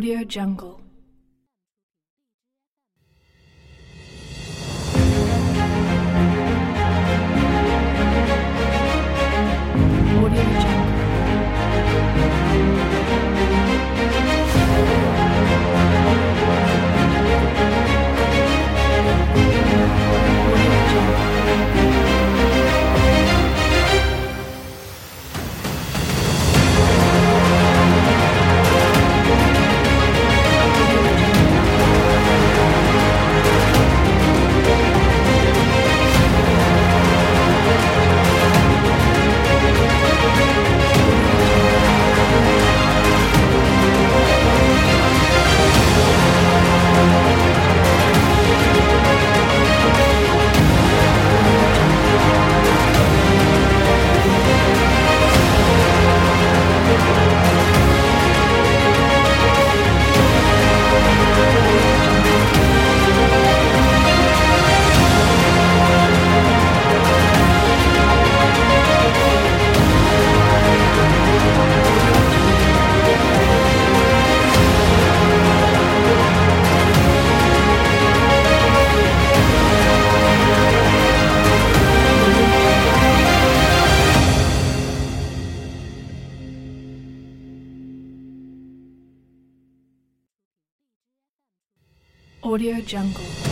Audio Jungle. Audio Jungle.